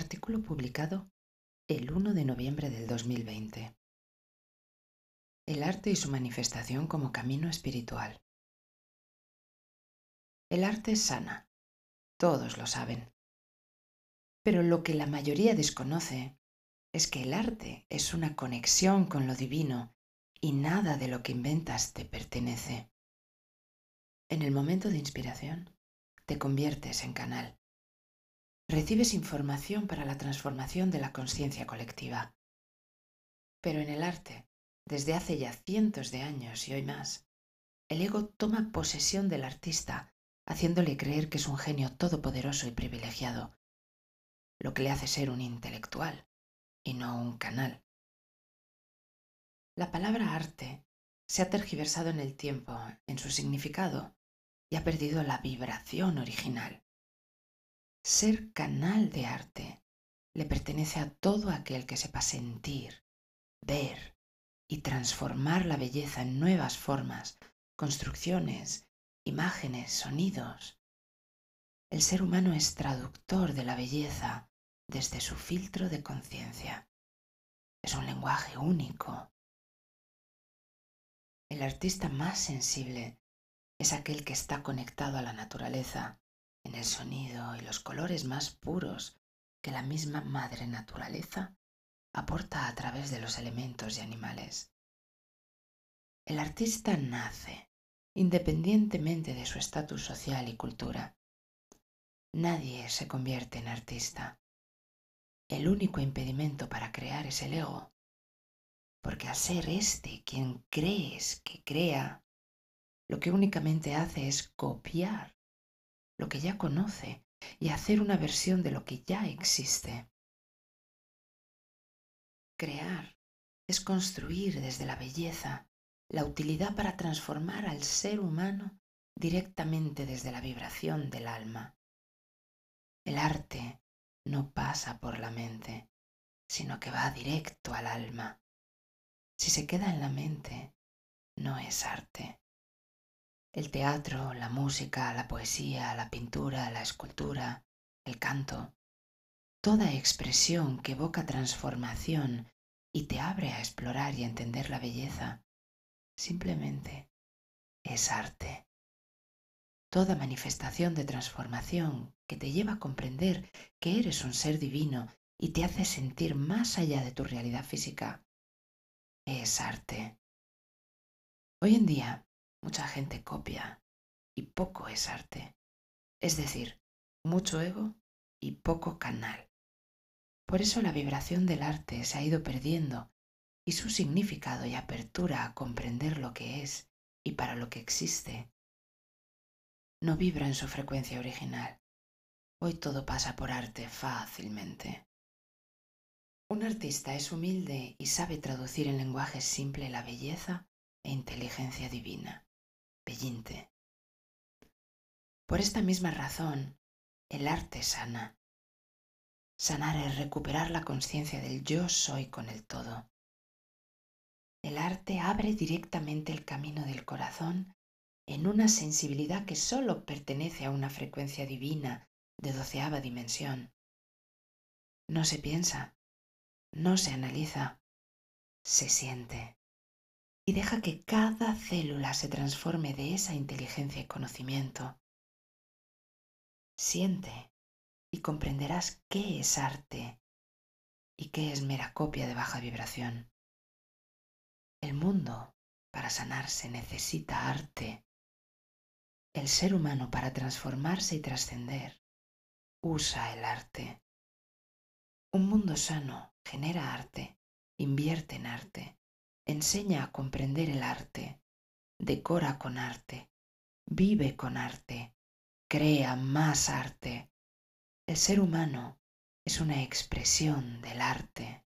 Artículo publicado el 1 de noviembre del 2020. El arte y su manifestación como camino espiritual. El arte sana. Todos lo saben. Pero lo que la mayoría desconoce es que el arte es una conexión con lo divino y nada de lo que inventas te pertenece. En el momento de inspiración, te conviertes en canal. Recibes información para la transformación de la conciencia colectiva. Pero en el arte, desde hace ya cientos de años y hoy más, el ego toma posesión del artista, haciéndole creer que es un genio todopoderoso y privilegiado, lo que le hace ser un intelectual y no un canal. La palabra arte se ha tergiversado en el tiempo en su significado y ha perdido la vibración original. Ser canal de arte le pertenece a todo aquel que sepa sentir, ver y transformar la belleza en nuevas formas, construcciones, imágenes, sonidos. El ser humano es traductor de la belleza desde su filtro de conciencia. Es un lenguaje único. El artista más sensible es aquel que está conectado a la naturaleza, en el sonido y los colores más puros que la misma madre naturaleza aporta a través de los elementos y animales. El artista nace independientemente de su estatus social y cultura. Nadie se convierte en artista. El único impedimento para crear es el ego, porque al ser éste quien crees que crea, lo que únicamente hace es copiar lo que ya conoce y hacer una versión de lo que ya existe. Crear es construir desde la belleza la utilidad para transformar al ser humano directamente desde la vibración del alma. El arte no pasa por la mente, sino que va directo al alma. Si se queda en la mente, no es arte. El teatro, la música, la poesía, la pintura, la escultura, el canto, toda expresión que evoca transformación y te abre a explorar y entender la belleza, simplemente es arte. Toda manifestación de transformación que te lleva a comprender que eres un ser divino y te hace sentir más allá de tu realidad física, es arte. Hoy en día, mucha gente copia y poco es arte. Es decir, mucho ego y poco canal. Por eso la vibración del arte se ha ido perdiendo y su significado y apertura a comprender lo que es y para lo que existe no vibra en su frecuencia original. Hoy todo pasa por arte fácilmente. Un artista es humilde y sabe traducir en lenguaje simple la belleza e inteligencia divina. Por esta misma razón, el arte sana. Sanar es recuperar la conciencia del yo soy con el todo. El arte abre directamente el camino del corazón en una sensibilidad que sólo pertenece a una frecuencia divina de doceava dimensión. No se piensa, no se analiza, se siente y deja que cada célula se transforme de esa inteligencia y conocimiento. Siente y comprenderás qué es arte y qué es mera copia de baja vibración. El mundo, para sanarse, necesita arte. El ser humano, para transformarse y trascender, usa el arte. Un mundo sano genera arte, invierte en arte enseña a comprender el arte, decora con arte, vive con arte, crea más arte. El ser humano es una expresión del arte.